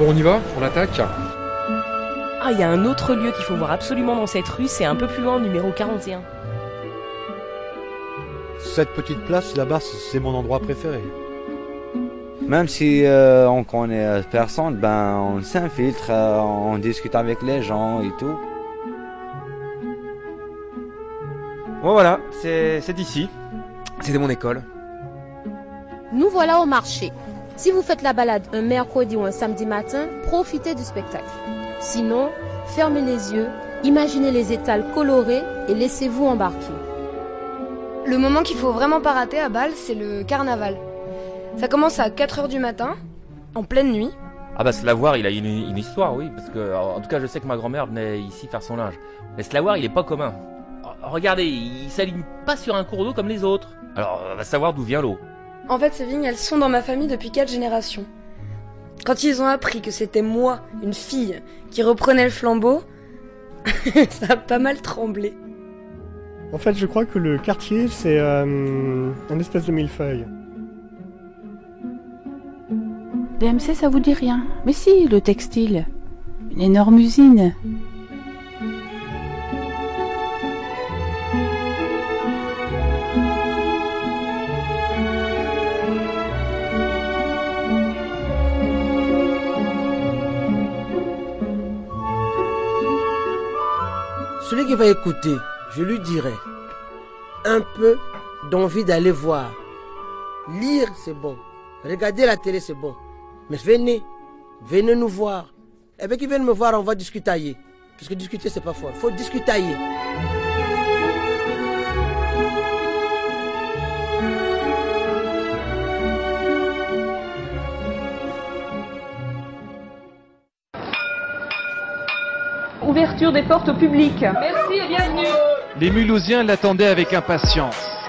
Bon, on y va On attaque Ah, il y a un autre lieu qu'il faut voir absolument dans cette rue, c'est un peu plus loin, numéro 41. Cette petite place là-bas, c'est mon endroit préféré. Même si euh, on connaît personne, ben on s'infiltre, euh, on discute avec les gens et tout. Bon voilà, c'est ici. C'était mon école. Nous voilà au marché. Si vous faites la balade un mercredi ou un samedi matin, profitez du spectacle. Sinon, fermez les yeux, imaginez les étals colorés et laissez-vous embarquer. Le moment qu'il faut vraiment pas rater à Bâle, c'est le carnaval. Ça commence à 4h du matin, en pleine nuit. Ah bah Slavoir, il a une, une histoire, oui, parce que en tout cas je sais que ma grand-mère venait ici faire son linge. Mais Slavoir, il est pas commun. Regardez, il s'aligne pas sur un cours d'eau comme les autres. Alors, on va savoir d'où vient l'eau. En fait, ces vignes, elles sont dans ma famille depuis quatre générations. Quand ils ont appris que c'était moi, une fille, qui reprenait le flambeau, ça a pas mal tremblé. En fait, je crois que le quartier, c'est euh, un espèce de millefeuille. DMC, ça vous dit rien Mais si, le textile. Une énorme usine. Va écouter, je lui dirai un peu d'envie d'aller voir. Lire, c'est bon. Regarder la télé, c'est bon. Mais venez, venez nous voir. Et bien qu'ils viennent me voir, on va discutailler. Parce que discuter, c'est pas fort. Faut discutailler. Ouverture des portes au public. Merci et bienvenue. Les Mulhousiens l'attendaient avec impatience.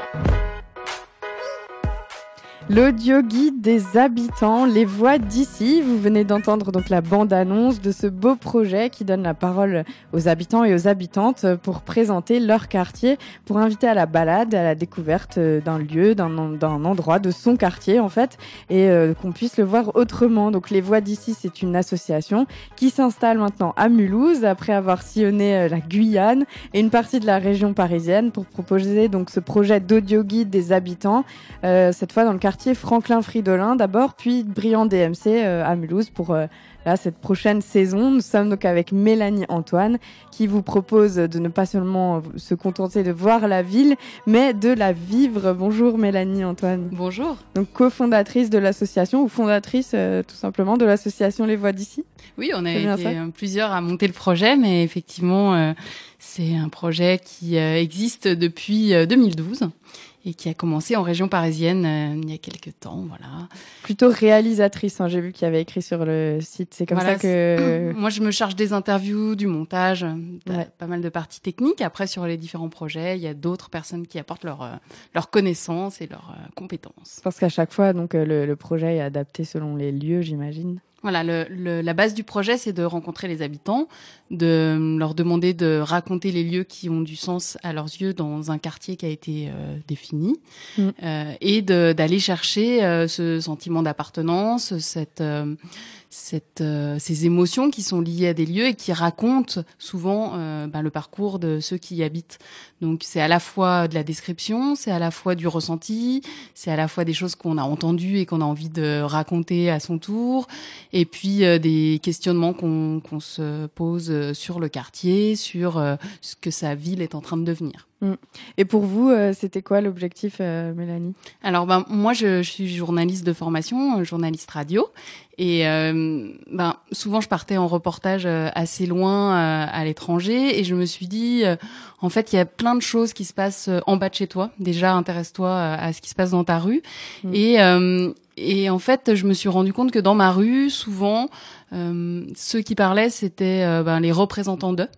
L'audio guide des habitants, les voix d'ici. Vous venez d'entendre donc la bande-annonce de ce beau projet qui donne la parole aux habitants et aux habitantes pour présenter leur quartier, pour inviter à la balade, à la découverte d'un lieu, d'un endroit, de son quartier en fait, et euh, qu'on puisse le voir autrement. Donc les voix d'ici, c'est une association qui s'installe maintenant à Mulhouse après avoir sillonné euh, la Guyane et une partie de la région parisienne pour proposer donc ce projet d'audio guide des habitants, euh, cette fois dans le quartier Franklin Fridolin d'abord, puis Brillant DMC euh, à Mulhouse pour euh, là, cette prochaine saison. Nous sommes donc avec Mélanie Antoine qui vous propose de ne pas seulement se contenter de voir la ville, mais de la vivre. Bonjour Mélanie Antoine. Bonjour. Donc cofondatrice de l'association ou fondatrice euh, tout simplement de l'association Les Voix d'ici. Oui, on a été plusieurs à monter le projet, mais effectivement, c'est un projet qui existe depuis 2012 et qui a commencé en région parisienne euh, il y a quelques temps, voilà. Plutôt réalisatrice, hein, j'ai vu qu'il y avait écrit sur le site. C'est comme ça que. Moi, je me charge des interviews, du montage, pas mal de parties techniques. Après, sur les différents projets, il y a d'autres personnes qui apportent leur euh, leur connaissances et leurs euh, compétences. Parce qu'à chaque fois, donc le, le projet est adapté selon les lieux, j'imagine. Voilà, le, la base du projet, c'est de rencontrer les habitants, de leur demander de raconter les lieux qui ont du sens à leurs yeux dans un quartier qui a été euh, défini, mm. euh, et d'aller chercher euh, ce sentiment d'appartenance, cette cette, euh, ces émotions qui sont liées à des lieux et qui racontent souvent euh, ben, le parcours de ceux qui y habitent. Donc c'est à la fois de la description, c'est à la fois du ressenti, c'est à la fois des choses qu'on a entendues et qu'on a envie de raconter à son tour, et puis euh, des questionnements qu'on qu'on se pose sur le quartier, sur ce que sa ville est en train de devenir. Mm. Et pour vous, euh, c'était quoi l'objectif, euh, Mélanie? Alors, ben, moi, je, je, suis journaliste de formation, euh, journaliste radio. Et ben, souvent, je partais en reportage assez loin à l'étranger. Et je me suis dit, en fait, il y a plein de choses qui se passent en bas de chez toi. Déjà, intéresse-toi à ce qui se passe dans ta rue. Mm. Et, et en fait, je me suis rendu compte que dans ma rue, souvent, ceux qui parlaient, c'était ben, les représentants d'eux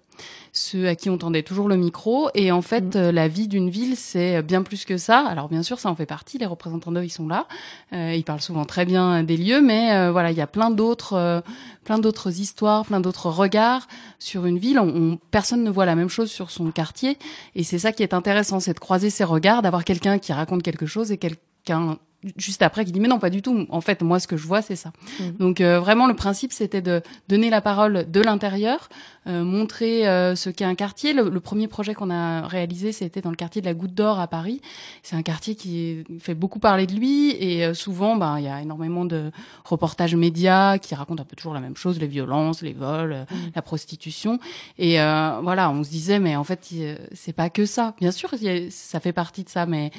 ceux à qui on tendait toujours le micro. Et en fait, mm. euh, la vie d'une ville, c'est bien plus que ça. Alors bien sûr, ça en fait partie. Les représentants d'eux, ils sont là. Euh, ils parlent souvent très bien des lieux, mais euh, voilà, il y a plein d'autres, plein d'autres histoires, plein d'autres regards sur une ville. On, personne ne voit la même chose sur son quartier, et c'est ça qui est intéressant, c'est de croiser ces regards, d'avoir quelqu'un qui raconte quelque chose et quelqu'un juste après qui dit mais non pas du tout. En fait, moi ce que je vois c'est ça. Mhm. Donc euh, vraiment le principe c'était de donner la parole de l'intérieur, euh, montrer euh, ce qu'est un quartier. Le, le premier projet qu'on a réalisé c'était dans le quartier de la Goutte d'Or à Paris. C'est un quartier qui fait beaucoup parler de lui et euh, souvent ben il y a énormément de reportages médias qui racontent un peu toujours la même chose, les violences, les vols, euh, la prostitution. Et euh, voilà, on se disait mais en fait c'est pas que ça. Bien sûr, a- ça fait partie de ça, mais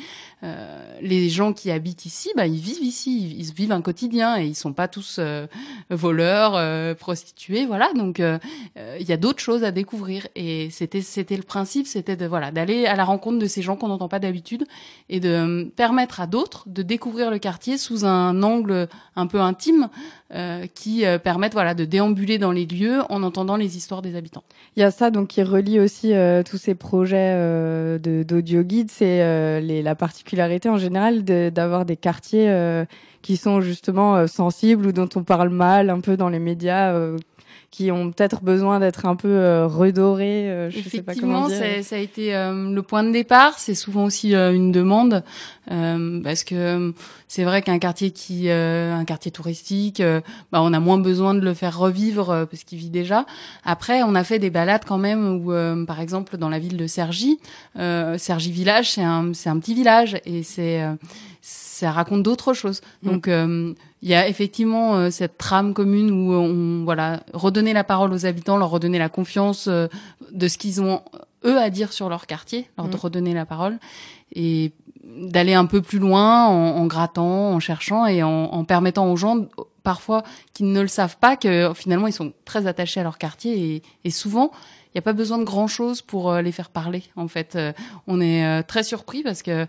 euh, les gens qui habitent ici, bah, ils vivent ici, ils, vivent un quotidien et ils sont pas tous euh, voleurs, euh, prostituées, voilà. Donc euh, euh, il y a d'autres choses à découvrir et c'était c'était le principe, c'était de voilà d'aller à la rencontre de ces gens qu'on n'entend pas d'habitude et de euh, permettre à d'autres de découvrir le quartier sous un angle un peu intime euh, qui euh, permettent voilà de déambuler dans les lieux en entendant les histoires des habitants. Il y a ça donc qui relie aussi euh, tous ces projets euh, de d'audio guide, c'est euh, la particularité en général d'avoir des quartiers qui sont justement sensibles ou dont on parle mal un peu dans les médias. Qui ont peut-être besoin d'être un peu euh, redorés, euh, je sais pas comment Effectivement, dire. ça a été euh, le point de départ. C'est souvent aussi euh, une demande euh, parce que euh, c'est vrai qu'un quartier qui, euh, un quartier touristique, bah, on a moins besoin de le faire revivre euh, parce qu'il vit déjà. Après, on a fait des balades quand même où, euh, par exemple, dans la ville de Cergy, euh, Cergy village, c'est un, c'est un petit village et c'est, euh, ça raconte d'autres choses. Mm. Donc euh, il y a effectivement euh, cette trame commune où on voilà redonner la parole aux habitants, leur redonner la confiance euh, de ce qu'ils ont eux à dire sur leur quartier, leur Mm. redonner la parole et d'aller un peu plus loin en, en grattant, en cherchant et en, en permettant aux gens parfois qui ne le savent pas que finalement ils sont très attachés à leur quartier et, et souvent il n'y a pas besoin de grand chose pour euh, les faire parler. En fait, Euh, on est euh, très surpris parce que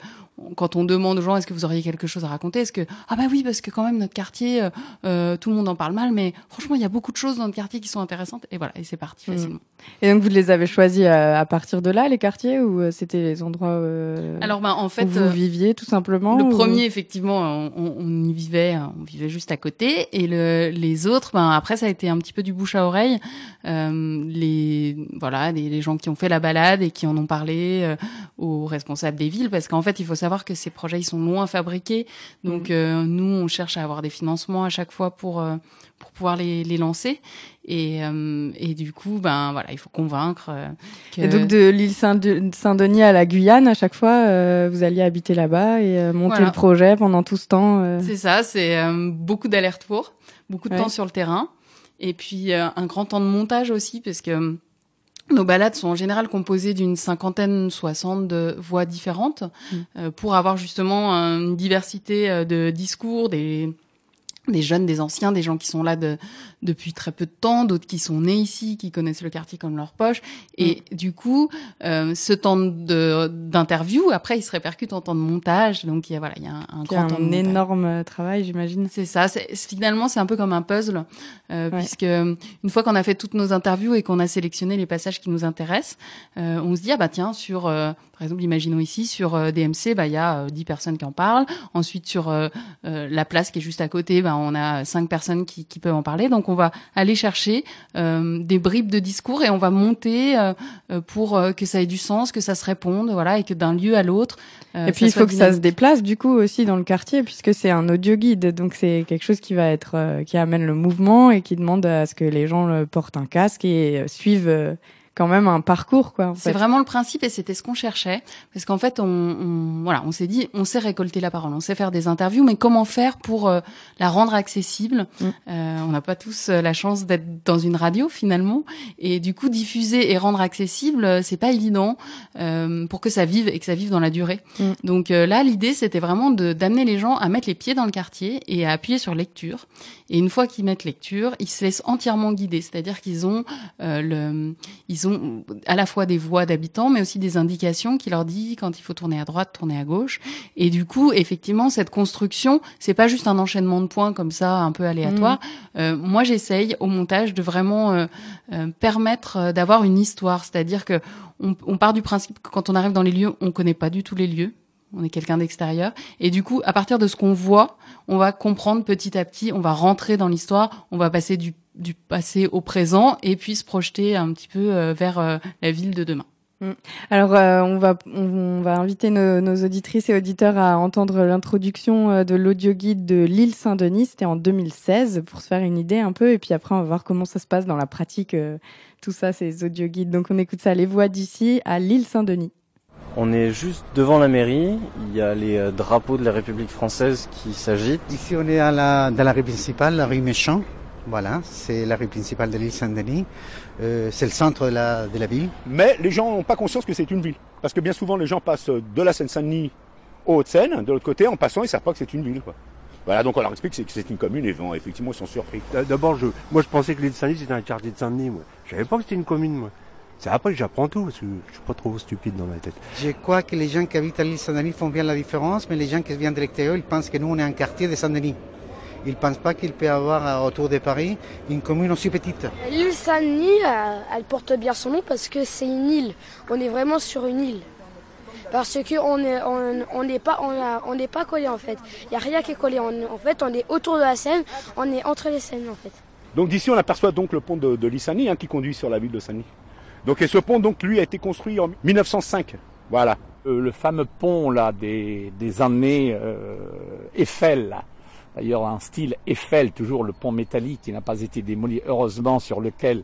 quand on demande aux gens est-ce que vous auriez quelque chose à raconter, est-ce que ah bah oui parce que quand même notre quartier, euh, euh, tout le monde en parle mal, mais franchement il y a beaucoup de choses dans notre quartier qui sont intéressantes et voilà et c'est parti Mm. facilement. Et donc vous les avez choisis euh, à partir de là les quartiers ou euh, c'était les endroits euh, Alors bah en fait où vous viviez tout simplement Le ou- premier, effectivement, on, y vivait, on vivait juste à côté, et le, les autres, ben après, ça a été un petit peu du bouche à oreille. Euh, les voilà, les, les gens qui ont fait la balade et qui en ont parlé aux responsables des villes, parce qu'en fait, il faut savoir que ces projets, ils sont loin fabriqués, donc euh, nous, on cherche à avoir des financements à chaque fois pour euh, pour pouvoir les, les lancer. Et, euh, et du coup, ben voilà, il faut convaincre. que... Et donc de l'île Saint- Saint-Denis à la Guyane, à chaque fois, vous alliez habiter là-bas et monter Voilà. le projet pendant tout ce temps. C'est ça, c'est beaucoup d'allers-retours, beaucoup de Ouais. temps sur le terrain, et puis un grand temps de montage aussi, parce que nos balades sont en général composées d'une cinquantaine, soixante de voix différentes, Mm. euh, pour avoir justement une diversité euh, de discours, des des jeunes, des anciens, des gens qui sont là de, depuis très peu de temps, d'autres qui sont nés ici, qui connaissent le quartier comme leur poche. Et du coup, euh, ce temps de d'interview, après, il se répercute en temps de montage. Donc, il y a, voilà, il y a un, un grand temps de un montage. énorme euh, travail, j'imagine. C'est ça. finalement, c'est un peu comme un puzzle, euh, puisque euh, une fois qu'on a fait toutes nos interviews et qu'on a sélectionné les passages qui nous intéressent, euh, on se dit ah bah tiens sur euh, par exemple, imaginons ici sur DMC, bah il y a euh, 10 personnes qui en parlent. Ensuite sur la place qui est juste à côté, bah on a cinq personnes qui, qui peuvent en parler. Donc on va aller chercher euh, des bribes de discours et on va monter euh, euh, pour que ça ait du sens, que ça se réponde, voilà, et que d'un lieu à l'autre. et puis il faut que ça se déplace du coup aussi dans le quartier puisque c'est un audio guide, donc c'est quelque chose qui va être qui amène le mouvement et qui demande à ce que les gens portent un casque et suivent quand même un parcours quoi. C'est vraiment le principe et c'était ce qu'on cherchait parce qu'en fait on, on- voilà on s'est dit on sait récolter la parole on sait faire des interviews mais comment faire pour euh, la rendre accessible? Mm. Euh, on n'a pas tous euh, la chance d'être dans une radio finalement et du coup diffuser et rendre accessible euh, c'est pas évident euh, pour que ça vive et que ça vive dans la durée Mm. donc là l'idée c'était vraiment de d'amener les gens à mettre les pieds dans le quartier et à appuyer sur lecture et une fois qu'ils mettent lecture ils se laissent entièrement guider c'est-à-dire qu'ils ont euh, le ils ont à la fois des voix d'habitants, mais aussi des indications qui leur dit quand il faut tourner à droite, tourner à gauche. Et du coup, effectivement, cette construction, c'est pas juste un enchaînement de points comme ça, un peu aléatoire. Euh, moi, j'essaye au montage de vraiment euh, euh, permettre euh, d'avoir une histoire, c'est-à-dire que on, on part du principe que quand on arrive dans les lieux, on connaît pas du tout les lieux. On est quelqu'un d'extérieur. Et du coup, à partir de ce qu'on voit, on va comprendre petit à petit, on va rentrer dans l'histoire, on va passer du, du passé au présent et puis se projeter un petit peu euh, vers euh, la ville de demain. Mm. Alors, euh, on, va, on, va inviter nos, auditrices et auditeurs à entendre l'introduction euh, de l'audio guide de l'île Saint-Denis. C'était en 2016 pour se faire une idée un peu. Et puis après, on va voir comment ça se passe dans la pratique, tout ça, ces audio guides. Donc, on écoute ça, les voix d'ici à l'île Saint-Denis. On est juste devant la mairie. Il y a les drapeaux de la République française qui s'agitent. Ici, on est à la, dans la rue principale, la rue Méchant. Voilà, c'est la rue principale de l'île Saint-Denis. Euh, c'est le centre de la, de la ville. Mais les gens n'ont pas conscience que c'est une ville. Parce que bien souvent, les gens passent de la Seine-Saint-Denis aux Hauts-de-Seine, de l'autre côté, en passant, ils ne savent pas que c'est une ville. Quoi. Voilà, donc on leur explique que c'est une commune et effectivement, ils sont surpris. D'abord, je, moi, je pensais que l'île Saint-Denis, c'était un quartier de Saint-Denis. Moi. Je savais pas que c'était une commune, moi. C'est après que j'apprends tout, parce que je suis pas trop stupide dans ma tête. Je crois que les gens qui habitent à l'île Saint-Denis font bien la différence, mais les gens qui viennent de l'extérieur, ils pensent que nous, on est un quartier de Saint-Denis. Ils ne pensent pas qu'il peut y avoir euh, autour de Paris une commune aussi petite. L'île Saint-Denis, euh, elle porte bien son nom parce que c'est une île. On est vraiment sur une île. Parce qu'on n'est on, on pas, on, n'est pas collé en fait. Il n'y a rien qui est collé. en fait, on est autour de la Seine, on est entre les Seines en fait. Donc d'ici, on aperçoit donc le pont de, de l'île Saint-Denis hein, qui conduit sur la ville de Saint-Denis. Donc et ce pont, donc lui, a été construit en 1905. Voilà. Euh, le fameux pont là des, des années Eiffel. Là D'ailleurs, un style Eiffel, toujours le pont métallique qui n'a pas été démoli, heureusement, sur lequel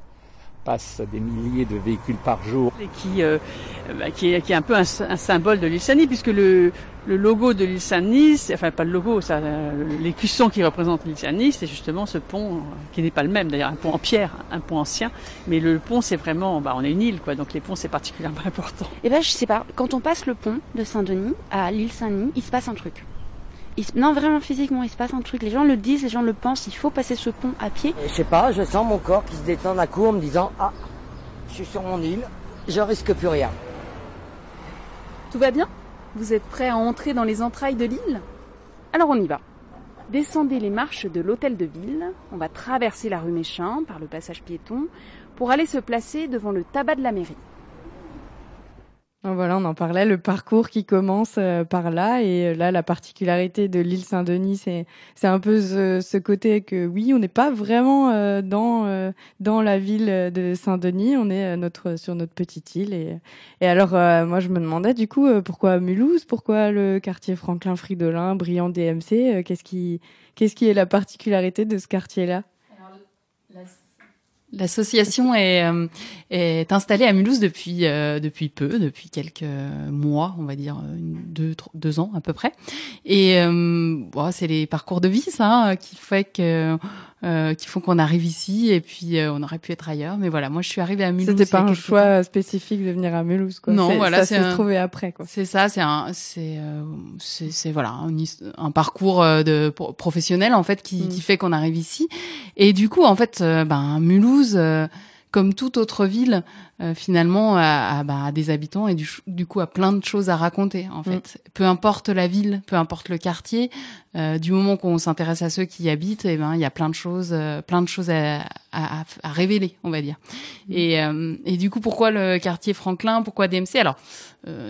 passent des milliers de véhicules par jour. Et qui, euh, bah, qui, est, qui, est, un peu un, un symbole de l'île Saint-Denis, puisque le, le, logo de l'île Saint-Denis, enfin pas le logo, ça, l'écusson qui représente l'île Saint-Denis, c'est justement ce pont euh, qui n'est pas le même, d'ailleurs un pont en pierre, un pont ancien, mais le pont c'est vraiment, bah, on est une île, quoi, donc les ponts c'est particulièrement important. Eh ben je sais pas, quand on passe le pont de Saint-Denis à l'île Saint-Denis, il se passe un truc. Non, vraiment physiquement, il se passe un truc. Les gens le disent, les gens le pensent. Il faut passer ce pont à pied. Je sais pas, je sens mon corps qui se détend d'un coup en me disant Ah, je suis sur mon île, je risque plus rien. Tout va bien? Vous êtes prêts à entrer dans les entrailles de l'île? Alors on y va. Descendez les marches de l'hôtel de ville. On va traverser la rue Méchin par le passage piéton pour aller se placer devant le tabac de la mairie. Voilà, on en parlait, le parcours qui commence euh, par là. Et euh, là, la particularité de l'île Saint-Denis, c'est, c'est un peu ce, côté que oui, on n'est pas vraiment euh, dans, dans la ville de Saint-Denis, on est notre, sur notre petite île. Et, et alors, moi, je me demandais du coup, pourquoi Mulhouse? Pourquoi le quartier Franklin-Fridolin, Brillant DMC qu'est-ce, qui, qu'est-ce qui est la particularité de ce quartier-là? L'association est, euh, est installée à Mulhouse depuis euh, depuis peu, depuis quelques mois, on va dire deux deux ans à peu près. Et euh, c'est les parcours de vie ça qui fait que euh, qui font qu'on arrive ici et puis euh, on aurait pu être ailleurs. Mais voilà, moi je suis arrivée à Mulhouse. C'était pas un choix spécifique de venir à Mulhouse, quoi. Non, voilà, ça s'est trouvé après, quoi. C'est ça, c'est un, c'est, euh, c'est, voilà, un, un parcours euh, de professionnel en fait qui, mm. qui fait qu'on arrive ici. Et du coup, en fait, ben Mulhouse comme toute autre ville, euh, finalement, à, bah, des habitants et du, du, coup à plein de choses à raconter. En fait, mm. peu importe la ville, peu importe le quartier, euh, du moment qu'on s'intéresse à ceux qui y habitent, et eh ben il y a plein de choses, euh, plein de choses à, à, à, révéler, on va dire. Mm. Et, euh, et du coup, pourquoi le quartier Franklin? Pourquoi DMC Alors,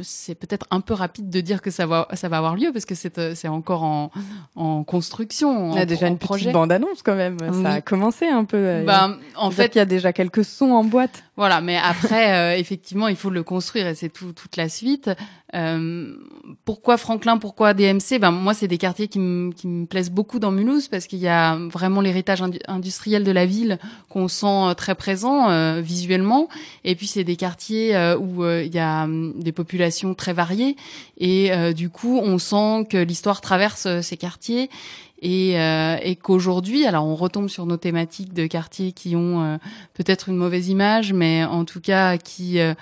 c'est peut-être un peu rapide de dire que ça va ça va avoir lieu parce que c'est c'est encore en, en construction. Il y a déjà une projet. petite bande annonce quand même. Ça a commencé un peu. Ben, en fait, il y a déjà quelques sons en boîte. Voilà, mais après, euh, effectivement, il faut le construire et c'est tout, toute la suite. Euh, pourquoi Franklin Pourquoi DMC Ben moi, c'est des quartiers qui, me plaisent beaucoup dans Mulhouse parce qu'il y a vraiment l'héritage industriel de la ville qu'on sent euh, très présent euh, visuellement. Et puis c'est des quartiers où il y a hum, des populations très variées. Et du coup, on sent que l'histoire traverse ces quartiers. Et, euh, et qu'aujourd'hui, alors on retombe sur nos thématiques de quartiers qui ont euh, peut-être une mauvaise image, mais en tout cas qui euh,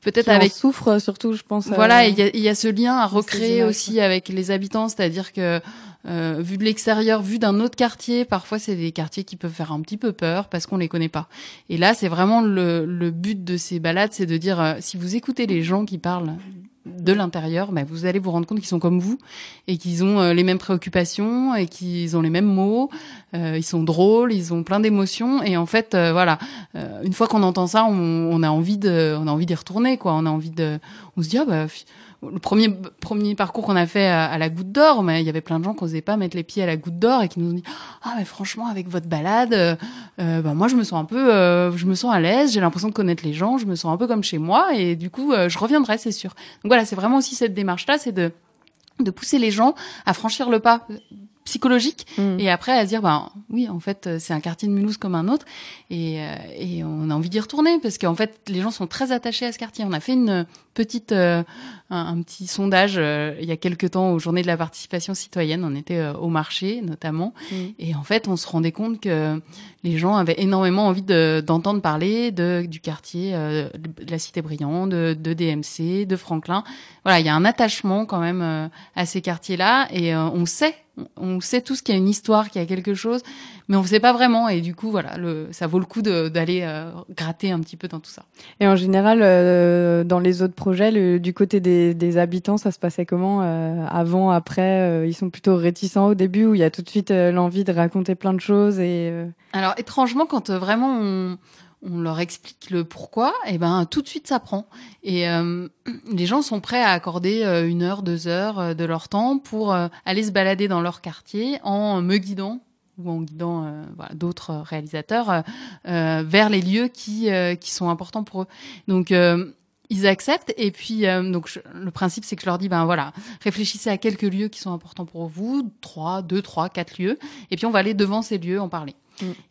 peut-être avec souffre surtout, je pense. Voilà, il y a, y a, ce lien à recréer aussi avec les habitants, c'est-à-dire que euh, vu de l'extérieur, vu d'un autre quartier, parfois c'est des quartiers qui peuvent faire un petit peu peur parce qu'on les connaît pas. Et là, c'est vraiment le, le, but de ces balades, c'est de dire si vous écoutez les gens qui parlent de l'intérieur, bah, vous allez vous rendre compte qu'ils sont comme vous et qu'ils ont euh, les mêmes préoccupations et qu'ils ont les mêmes mots. Euh, ils sont drôles, ils ont plein d'émotions et en fait, euh, voilà, euh, une fois qu'on entend ça, on, on a envie de, on a envie d'y retourner, quoi. On a envie de, on se dit ah bah le premier premier parcours qu'on a fait à, à la Goutte d'Or, mais il y avait plein de gens qui osaient pas mettre les pieds à la Goutte d'Or et qui nous ont dit ah mais franchement avec votre balade, euh, euh, bah moi je me sens un peu, euh, je me sens à l'aise, j'ai l'impression de connaître les gens, je me sens un peu comme chez moi et du coup euh, je reviendrai c'est sûr. Donc voilà c'est vraiment aussi cette démarche là, c'est de de pousser les gens à franchir le pas psychologique et après à se dire bah oui en fait euh, c'est un quartier de Mulhouse comme un autre et, euh, et on a envie d'y retourner parce qu'en fait les gens sont très attachés à ce quartier. On a fait une petite euh, un, un petit sondage euh, il y a quelques temps aux journées de la participation citoyenne. On était euh, au marché notamment. Mm. et en fait on se rendait compte que les gens avaient énormément envie de- d'entendre parler de du quartier euh, de la cité Briand de, de DMC de Franklin. Voilà il y a un attachement quand même euh, à ces quartiers là et euh, on sait on sait tous qu'il y a une histoire, qu'il y a quelque chose, mais on ne sait pas vraiment. Et du coup, voilà, le, ça vaut le coup d'aller euh, gratter un petit peu dans tout ça. Et en général, euh, dans les autres projets, le- du côté des, des habitants, ça se passait comment euh, Avant, après Ils sont plutôt réticents au début ou il y a tout de suite l'envie de raconter plein de choses et Alors, étrangement, quand vraiment on, on leur explique le pourquoi, et ben tout de suite ça prend. Et euh, les gens sont prêts à accorder euh, une heure, deux heures euh, de leur temps pour aller se balader dans leur quartier en me guidant ou en guidant d'autres réalisateurs vers les lieux qui, qui sont importants pour eux. Donc ils acceptent et puis donc le principe c'est que je leur dis ben voilà réfléchissez à quelques lieux qui sont importants pour vous trois deux trois quatre lieux et puis on va aller devant ces lieux en parler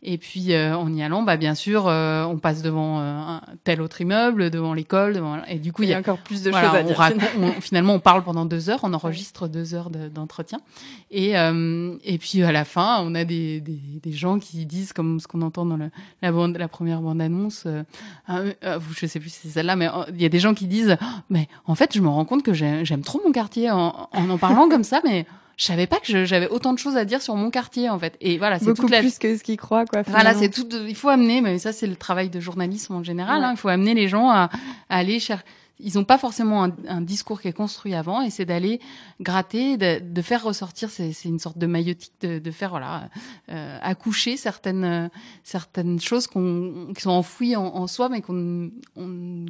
et puis euh, en y allant bah bien sûr euh, on passe devant euh, un tel autre immeuble devant l'école devant et du coup Il y a encore plus de voilà, choses à on dire, raconte- finalement. on- finalement on parle pendant deux heures on enregistre deux heures de- d'entretien et euh, et puis à la fin on a des, des, des gens qui disent comme ce qu'on entend dans le, la bande la première bande annonce euh, ah, je sais plus si c'est celle-là mais euh, il y a des gens qui disent Oh, mais en fait je me rends compte que j'ai- j'aime trop mon quartier en, en en parlant comme ça mais je savais pas que j'avais autant de choses à dire sur mon quartier en fait et voilà c'est beaucoup toute la plus que ce qu'ils croient, quoi. voilà, c'est tout. de- Il faut amener, mais ça c'est le travail de journalisme en général. hein, il faut amener les gens à, à aller chercher. Ils n'ont pas forcément un, un discours qui est construit avant, et c'est d'aller gratter, de, de faire ressortir. C'est une sorte de maillotique, de, de faire voilà euh, accoucher certaines euh, certaines choses qu'on qui sont enfouies en, en soi, mais qu'on on- on-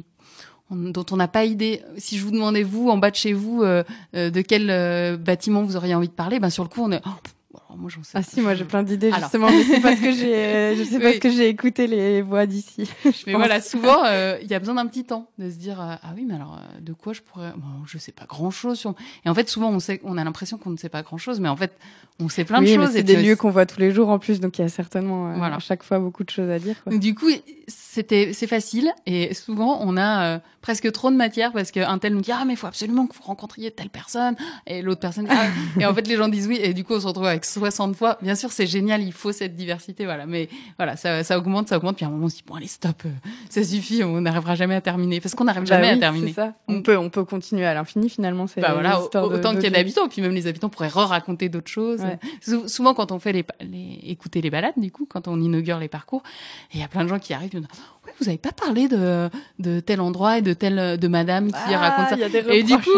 dont on n'a pas idée. Si je vous demandais vous en bas de chez vous euh, euh, de quel euh, bâtiment vous auriez envie de parler, ben sur le coup on est. oh, alors moi j'en sais. Ah si, moi j'ai plein d'idées Alors. justement, mais c'est parce que j'ai, euh, je sais Oui. parce que j'ai écouté les voix d'ici. Mais pense. voilà, souvent, euh, il y a besoin d'un petit temps de se dire euh, ah oui, mais alors euh, de quoi je pourrais bon, je sais pas grand chose sur. Et en fait, souvent, on sait, on a l'impression qu'on ne sait pas grand chose, mais en fait, on sait plein oui, de choses. c'est des lieux qu'on voit tous les jours en plus, donc il y a certainement Voilà. à chaque fois beaucoup de choses à dire. Quoi. Du coup, c'était c'est facile et souvent on a presque trop de matière parce qu'un tel nous dit ah mais il faut absolument que vous rencontriez telle personne et l'autre personne ah, et en fait les gens disent oui et du coup on se retrouve avec 60 fois. Bien sûr c'est génial, il faut cette diversité voilà, mais voilà ça, ça augmente, ça augmente puis à un moment on se dit bon allez stop, euh, ça suffit, on n'arrivera jamais à termiser parce qu'on n'arrive Bah jamais oui, à terminer. ça. On peut, on peut continuer à l'infini finalement. C'est Bah voilà, autant qu'il y a d'habitants, puis même les habitants pourraient re-raconter d'autres choses. Ouais. Sou- souvent, quand on fait les, écouter les balades, du coup, quand on inaugure les parcours, il y a plein de gens qui arrivent, disent, vous avez pas parlé de, de tel endroit et de telle, de madame qui Ah, raconte ça. il y a des et du coup,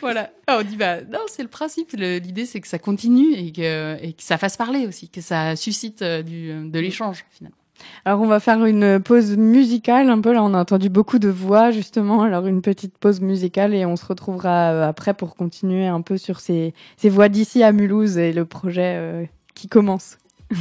voilà. Ah, on dit, bah, non, c'est le principe. L'idée, c'est que ça continue et que, et que ça fasse parler aussi, que ça suscite euh, du, de l'échange, finalement. Alors on va faire une pause musicale un peu. Là on a entendu beaucoup de voix justement. Alors une petite pause musicale et on se retrouvera euh, après pour continuer un peu sur ces, ces voix d'ici à Mulhouse et le projet euh, qui commence.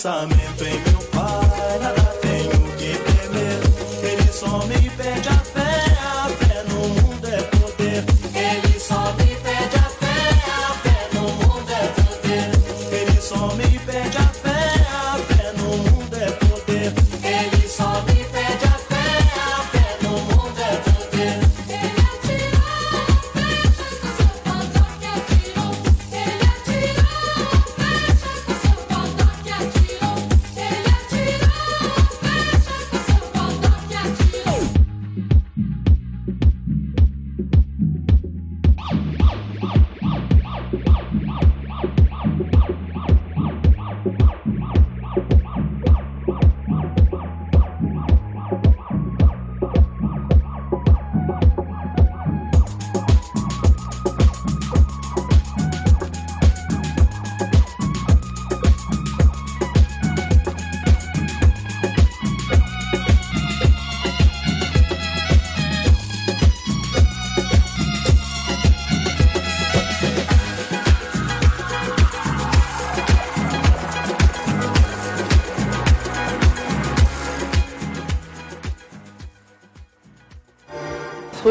pensamento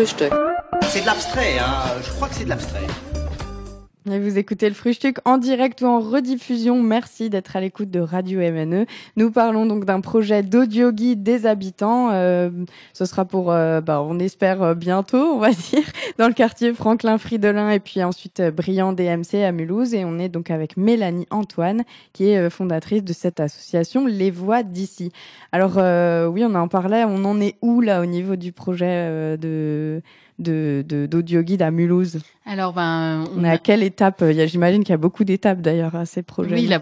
C'est de l'abstrait, hein. Je crois que c'est de l'abstrait. Vous écoutez le Frühstück en direct ou en rediffusion. Merci d'être à l'écoute de Radio MNE. Nous parlons donc d'un projet d'audio guide des habitants. Euh, ce sera pour, euh, bah, on espère euh, bientôt, on va dire, dans le quartier Franklin Fridolin et puis ensuite Brillant DMC à Mulhouse. Et on est donc avec Mélanie Antoine, qui est fondatrice de cette association Les Voix d'ici. Alors oui, on en parlait. On en est où là au niveau du projet de- d'audio guide à Mulhouse? Alors, ben, on est à quelle étape? Il y a- J'imagine qu'il y a beaucoup d'étapes d'ailleurs à ces projets. Oui, la-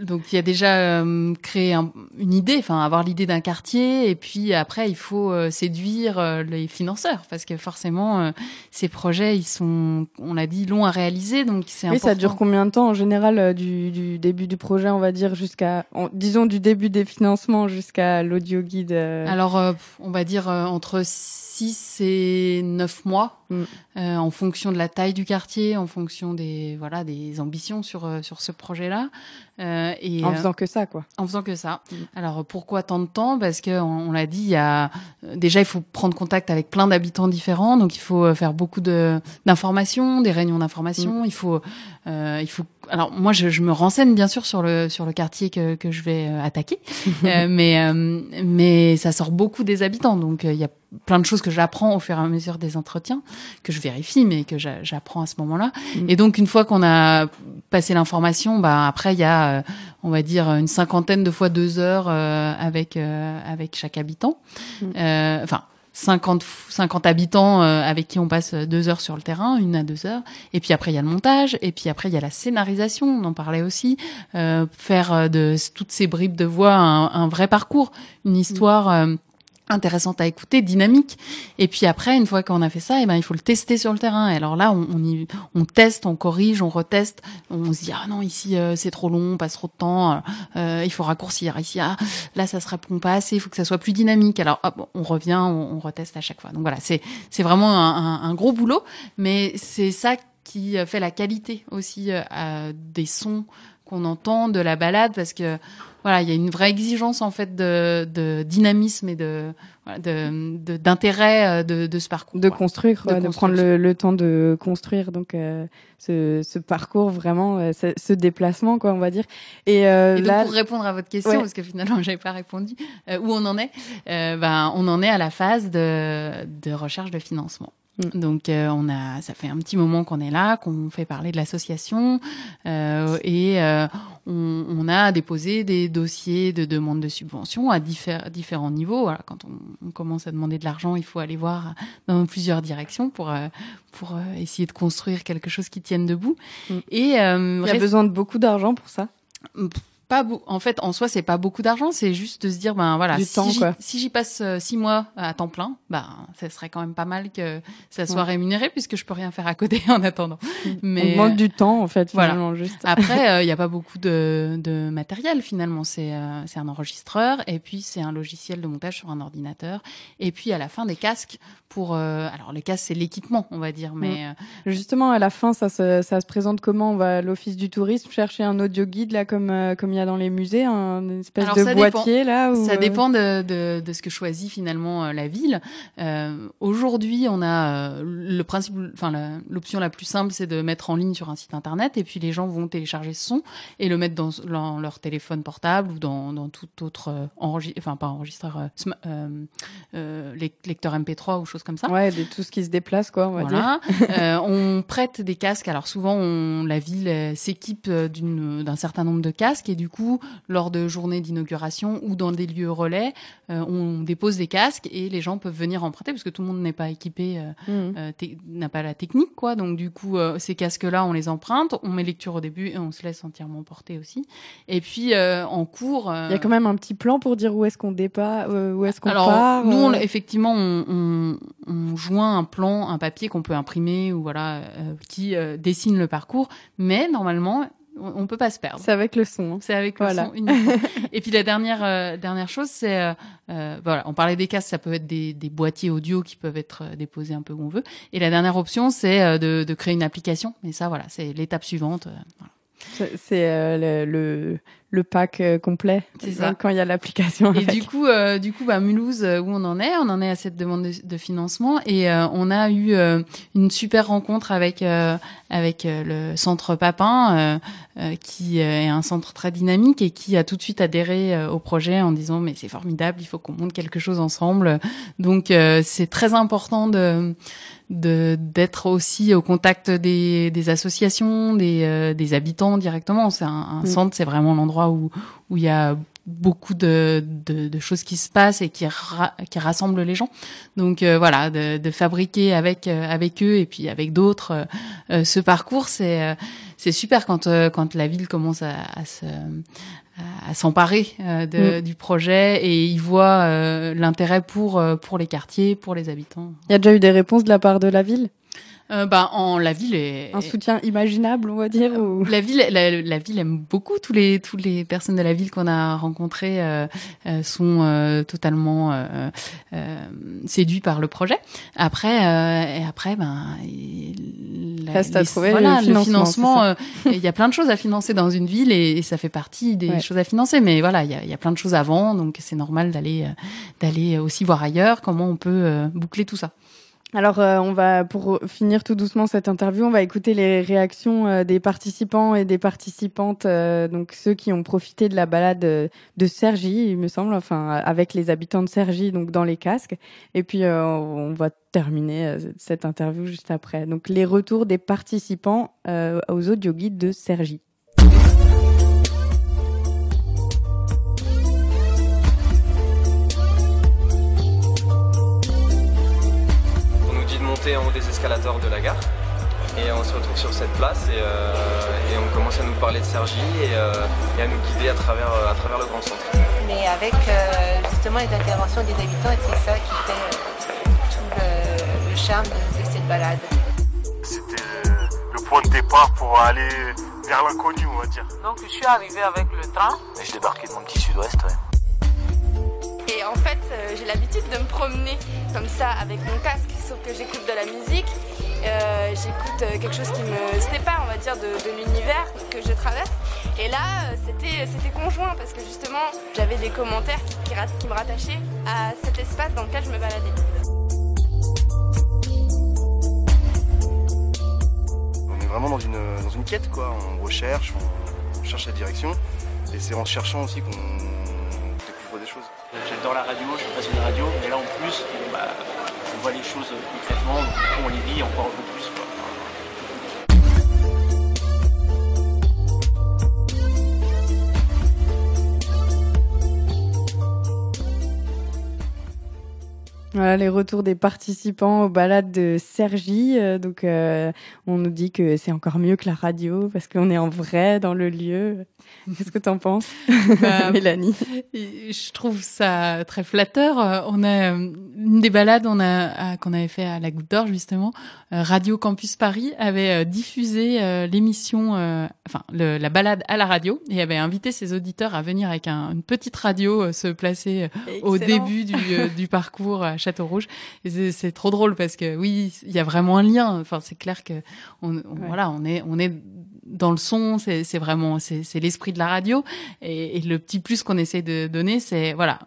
donc il y a déjà euh, créé un- une idée, enfin avoir l'idée d'un quartier, et puis après il faut euh, séduire euh, les financeurs, parce que forcément ces projets ils sont, on l'a dit, longs à réaliser, donc c'est Oui, important. ça dure combien de temps en général du, du début du projet, on va dire, jusqu'à, disons du début des financements jusqu'à l'audio guide Alors, on va dire entre 6 et 9 mois, Mm. Euh, en fonction de la taille du quartier, en fonction des voilà des ambitions sur euh, sur ce projet-là. Euh, et En euh, faisant que ça, quoi. En faisant que ça. Alors pourquoi tant de temps? Parce que on, on l'a dit, il y a euh, déjà il faut prendre contact avec plein d'habitants différents, donc il faut faire beaucoup de d'informations, des réunions d'information. Il faut euh, il faut alors moi je, je me renseigne bien sûr sur le sur le quartier que que je vais euh, attaquer, Euh, mais euh, mais ça sort beaucoup des habitants, donc euh, il y a plein de choses que j'apprends au fur et à mesure des entretiens, que je vérifie, mais que j'a- j'apprends à ce moment-là. Mm. Et donc, une fois qu'on a passé l'information, bah après, il y a, euh, on va dire, une cinquantaine de fois deux heures euh, avec euh, avec chaque habitant. Mm. Euh, Enfin. 50, f- 50 habitants euh, avec qui on passe deux heures sur le terrain, une à deux heures. Et puis après, il y a le montage. Et puis après, il y a la scénarisation. On en parlait aussi. Euh, faire euh, de toutes ces bribes de voix un, un vrai parcours, une histoire euh, intéressante à écouter, dynamique. Et puis après, une fois qu'on a fait ça, eh ben il faut le tester sur le terrain. Et alors là, on, y, on teste, on corrige, on reteste. On se dit ah non ici euh, c'est trop long, on passe trop de temps. euh, il faut raccourcir. Ici ah là ça se répond pas assez. Il faut que ça soit plus dynamique. Alors hop, on revient, on, on reteste à chaque fois. Donc voilà, c'est vraiment un, un, un gros boulot, mais c'est ça qui fait la qualité aussi euh, des sons qu'on entend de la balade parce que voilà il y a une vraie exigence en fait de, de dynamisme et de voilà, de de- d'intérêt euh, de, de ce parcours de construire, De prendre le, le temps de construire donc euh, ce, ce parcours vraiment, euh, ce, ce déplacement quoi, on va dire. Et, euh, Et donc là, pour répondre à votre question, Ouais. parce que finalement j'avais pas répondu, euh, où on en est, ben on en est à la phase de, de recherche de financement. Mm. Donc euh, on a, ça fait un petit moment qu'on est là, qu'on fait parler de l'association euh, et euh, on, on a déposé des dossiers de demande de subvention à diffé- différents niveaux. Quand on, on commence à demander de l'argent, il faut aller voir dans plusieurs directions pour pour essayer de construire quelque chose qui tienne debout. Et Mm. il y a reste- besoin de beaucoup d'argent pour ça? Pas en fait en soi c'est pas beaucoup d'argent c'est juste de se dire ben voilà Du si j'y- si passe euh, six mois à temps plein ben ça serait quand même pas mal que ça soit Ouais. rémunéré puisque je peux rien faire à côté en attendant mais on demande du temps en fait voilà. juste. Après, euh, il n'y a pas beaucoup de, de matériel finalement. C'est euh, c'est un enregistreur et puis c'est un logiciel de montage sur un ordinateur. Et puis à la fin des casques pour. euh, alors les casques c'est l'équipement on va dire, mais Mm. Justement, à la fin, ça se, ça se présente comment? On va à l'office du tourisme chercher un audio guide, là, comme, euh, comme il y a dans les musées, un espèce Alors, de ça boîtier dépend. là où, Ça euh, dépend de, de, de ce que choisit finalement euh, la ville. Euh, Aujourd'hui, on a le principe, enfin l'option la, plus simple, c'est de mettre en ligne sur un site internet et puis les gens vont télécharger ce son et le mettre dans, dans leur téléphone portable ou dans, dans tout autre enregistreur, enfin pas enregistreur, euh, lecteur MP3 ou choses comme ça. Ouais, de tout ce qui se déplace, quoi, on va Voilà. dire. On prête des casques. Alors souvent, on, la ville s'équipe d'un certain nombre de casques et du coup, lors de journées d'inauguration ou dans des lieux relais, euh, on dépose des casques et les gens peuvent venir emprunter parce que tout le monde n'est pas équipé, euh, Mhm. euh, n'a pas la technique, quoi. Donc du coup, ces casques-là, on les emprunte, on met lecture au début et on se laisse entièrement porter aussi. Et puis en cours, Il y a quand même un petit plan pour dire où est-ce qu'on dépa, euh, où est-ce qu'on alors, part. nous, on- effectivement, on, on, on joint un plan, un papier qu'on peut imprimer ou voilà, euh, qui euh, dessine le parcours, mais normalement, on, on peut pas se perdre. C'est avec le son. hein. C'est avec Voilà. le son uniquement. Et puis la dernière euh, dernière chose, c'est euh, euh, voilà, on parlait des casques, ça peut être des, des boîtiers audio qui peuvent être euh, déposés un peu où on veut. Et la dernière option, c'est euh, de, de créer une application. Mais ça, voilà, c'est l'étape suivante. voilà. C'est c'est, euh, le, le, le pack euh, complet. C'est ça. Quand il y a l'application. Et du coup, euh, du coup, bah, Mulhouse, euh, où on en est, on en est à cette demande de, de financement et euh, on a eu euh, une super rencontre avec euh, avec euh, le centre Papin, euh, euh, qui euh, est un centre très dynamique et qui a tout de suite adhéré euh, au projet en disant mais c'est formidable, il faut qu'on monte quelque chose ensemble. Donc euh, c'est très important de de d'être aussi au contact des, des associations, des, euh, des habitants directement. C'est un, un Mm. centre, c'est vraiment l'endroit où où il y a beaucoup de, de, de choses qui se passent et qui, ra- qui rassemblent les gens. Donc euh, voilà, de, de fabriquer avec euh, avec eux et puis avec d'autres euh, ce parcours, c'est c'est super quand quand la ville commence à, à se à- à s'emparer de, Mm. du projet et ils voient l'intérêt pour pour les quartiers, pour les habitants. Il y a déjà eu des réponses de la part de la ville? Euh, bah, en la ville est Un soutien imaginable, on va dire ou... la ville, la, la ville aime beaucoup tous les tous les personnes de la ville qu'on a rencontrées euh, euh, sont euh, totalement euh, euh, séduits par le projet. Après, euh, et après, ben, il- la- Reste à trouver voilà, le financement, Il y a plein de choses à financer dans une ville et, et ça fait partie des Ouais. choses à financer. Mais voilà, il y a, y a plein de choses avant, donc c'est normal d'aller d'aller aussi voir ailleurs comment on peut euh, boucler tout ça. Alors, euh, on va, pour finir tout doucement cette interview, on va écouter les réactions euh, des participants et des participantes, euh, donc ceux qui ont profité de la balade euh, de Sergi, il me semble, enfin, avec les habitants de Sergi, donc dans les casques. Et puis, euh, on va terminer euh, cette interview juste après. Donc, les retours des participants aux audio guides de Sergi. Monter en haut des escalators de la gare. Et on se retrouve sur cette place et, euh, et on commence à nous parler de Sergi et, euh, et à nous guider à travers, euh, à travers le grand centre. mais avec euh, justement les interventions des habitants et c'est ça qui fait tout le, le charme de, de cette balade. C'était le point de départ pour aller vers l'inconnu, on va dire. Donc je suis arrivée avec le train. Et je débarquais de mon petit sud-ouest, ouais. Et en fait, j'ai l'habitude de me promener comme ça avec mon casque, sauf que j'écoute de la musique. Euh, j'écoute euh, quelque chose qui me sépare, on va dire, de, de l'univers que je traverse. Et là, euh, c'était, c'était conjoint parce que justement, j'avais des commentaires qui, qui rat- qui me rattachaient à cet espace dans lequel je me baladais. On est vraiment dans une, dans une quête, quoi. On recherche, on, on cherche la direction. Et c'est en cherchant aussi qu'on découvre des choses. J'adore la radio, je suis passionné de radio, mais là en plus, bah, voit les choses concrètement, du coup, on les vit encore un peu plus. Voilà les retours des participants aux balades de Sergi. Euh, donc, euh, on nous dit que c'est encore mieux que la radio parce qu'on est en vrai dans le lieu. Qu'est-ce que t'en penses, Bah, Mélanie? Je trouve ça très flatteur. On a euh, une des balades a qu'on avait fait à la Goutte d'Or justement. euh, Radio Campus Paris avait diffusé l'émission, euh, enfin le- la balade à la radio et avait invité ses auditeurs à venir avec un- une petite radio se placer au début du, du parcours à Château Rouge. C'est- trop drôle parce que oui, il y a vraiment un lien. Enfin, c'est clair que on, on- voilà, on est on est dans le son, c'est vraiment c'est c'est l'esprit de la radio et, et le petit plus qu'on essaie de donner, c'est voilà,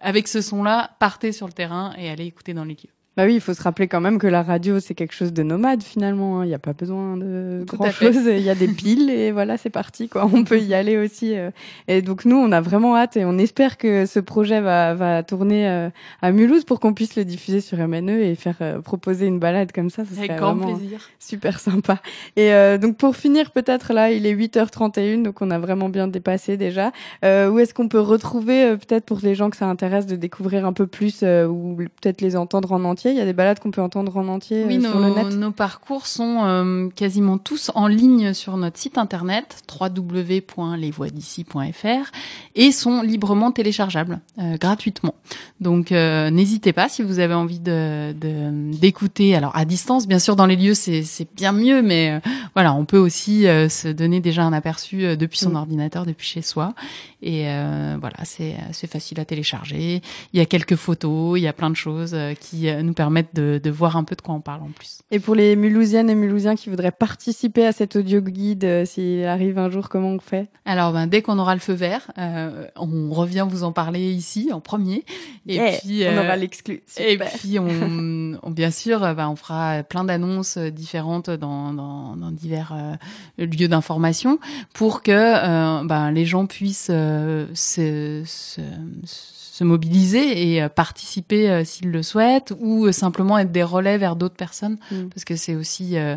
avec ce son-là, partez sur le terrain et allez écouter dans les lieux. Bah oui, il faut se rappeler quand même que la radio, c'est quelque chose de nomade finalement. hein. Il n'y a pas besoin de Tout grand à fait. chose. Il y a des piles et voilà, c'est parti. Quoi. On peut y aller aussi. euh. Et donc nous, on a vraiment hâte et on espère que ce projet va, va tourner euh, à Mulhouse pour qu'on puisse le diffuser sur MNE et faire euh, proposer une balade comme ça. ça Avec serait grand vraiment plaisir. Super sympa. Et euh, donc pour finir, peut-être là, il est 8h31, donc on a vraiment bien dépassé déjà. Euh, où est-ce qu'on peut retrouver, peut-être pour les gens que ça intéresse de découvrir un peu plus euh, ou peut-être les entendre en entier Il y a des balades qu'on peut entendre en entier Oui, euh, sur le nos, net nos parcours sont euh, quasiment tous en ligne sur notre site internet www.lesvoixd'ici.fr et sont librement téléchargeables euh, gratuitement. Donc euh, n'hésitez pas si vous avez envie de de- d'écouter. Alors à distance, bien sûr, dans les lieux c'est c'est bien mieux, mais euh, voilà, on peut aussi euh, se donner déjà un aperçu euh, depuis son Mm. ordinateur, depuis chez soi. Et euh, voilà, c'est c'est facile à télécharger. Il y a quelques photos, il y a plein de choses euh, qui euh, nous permettent de, de voir un peu de quoi on parle en plus. Et pour les Mulhousiennes et Mulhousiens qui voudraient participer à cet audio guide, euh, s'il arrive un jour, comment on fait? Alors, ben, dès qu'on aura le feu vert, euh, on revient vous en parler ici en premier. Et Yeah, puis, on euh, aura l'exclu. Et puis, on, on- bien sûr, euh, ben, on fera plein d'annonces euh, différentes dans, dans, dans divers euh, lieux d'information pour que euh, ben, les gens puissent euh, se, se, se mobiliser et euh, participer euh, s'ils le souhaitent ou euh, simplement être des relais vers d'autres personnes Mm. parce que c'est aussi euh,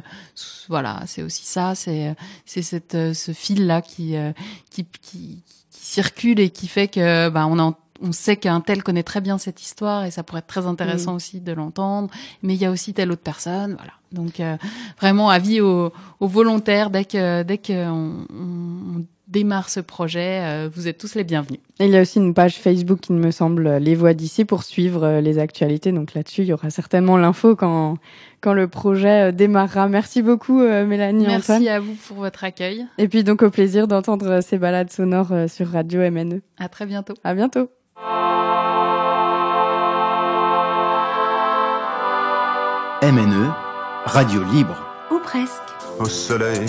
voilà c'est aussi ça c'est euh, c'est cette ce fil là qui, euh, qui qui qui circule et qui fait que ben on a on sait qu'un tel connaît très bien cette histoire et ça pourrait être très intéressant Mm. aussi de l'entendre mais il y a aussi telle autre personne voilà donc euh, vraiment avis aux, aux volontaires dès que dès que on, on- on démarre ce projet euh, vous êtes tous les bienvenus Et il y a aussi une page Facebook, il me semble, Les Voix d'ici, pour suivre euh, les actualités. Donc là-dessus, il y aura certainement l'info quand, quand le projet euh, démarrera. Merci beaucoup, euh, Mélanie merci Antoine. à vous pour votre accueil Et puis donc au plaisir d'entendre euh, ces balades sonores euh, sur Radio MNE. à très bientôt À bientôt. MNE, radio libre. Ou presque. Au soleil